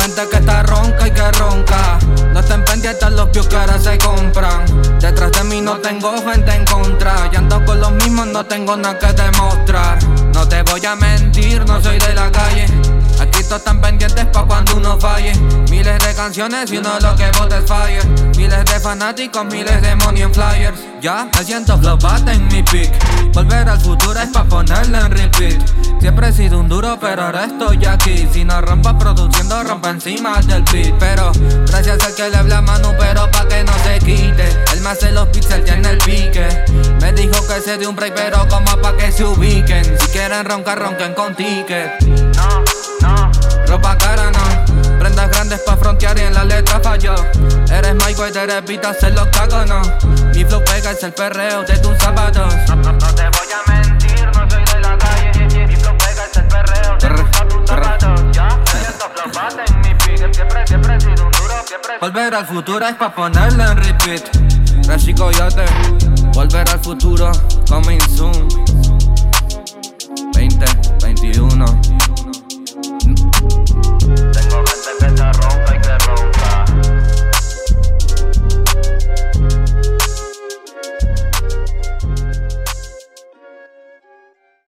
gente que está ronca y que ronca. No estén pendientes los views que ahora se compran. Detrás de mí no tengo gente en contra. Y ando con los mismos, no tengo nada que demostrar. No te voy a mentir, no soy de la calle. Aquí todos están pendientes pa' cuando uno falle. Canciones y uno lo que vote es fire. Miles de fanáticos, miles de money en flyers. Ya me siento flopata en mi pick. Volver al futuro es pa' ponerle en repeat. Siempre he sido un duro, pero ahora estoy aquí. Si no rompa produciendo, rompa encima del beat. Pero gracias al que le habla Manu, pero pa' que no se quite. Él me hace los pixels, tiene el pique. Me dijo que se dio un break, pero como pa' que se ubiquen. Si quieren roncar, ronquen con ticket. Grandes pa' frontear y en la letra falló. Eres Michael, te repito, hacer los cagos, no. Mi flow pega es el perreo de tus zapatos. No, no, no te voy a mentir, no soy de la calle. Mi flow pega es el perreo de tus zapatos. Ya, me siento flopata en mi pique. Siempre, siempre he sido un duro, siempre. Volver al futuro es pa' ponerle en repeat. Rashi Coyote, volver al futuro, coming soon.